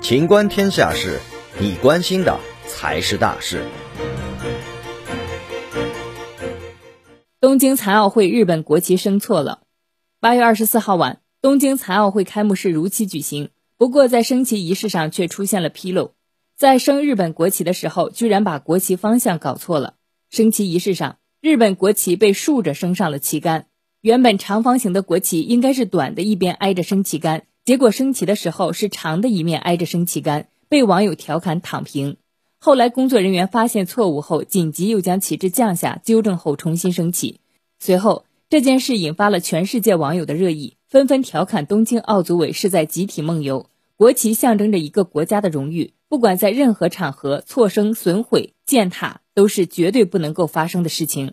情观天下事，你关心的才是大事。东京残奥会日本国旗升错了。八月二十四号晚，东京残奥会开幕式如期举行，不过在升旗仪式上却出现了纰漏，在升日本国旗的时候，居然把国旗方向搞错了。升旗仪式上，日本国旗被竖着升上了旗杆。原本长方形的国旗应该是短的一边挨着升旗杆，结果升旗的时候是长的一面挨着升旗杆，被网友调侃躺平。后来工作人员发现错误后，紧急又将旗帜降下，纠正后重新升起。随后这件事引发了全世界网友的热议，纷纷调侃东京奥组委是在集体梦游。国旗象征着一个国家的荣誉，不管在任何场合错升、损毁、践踏，都是绝对不能够发生的事情。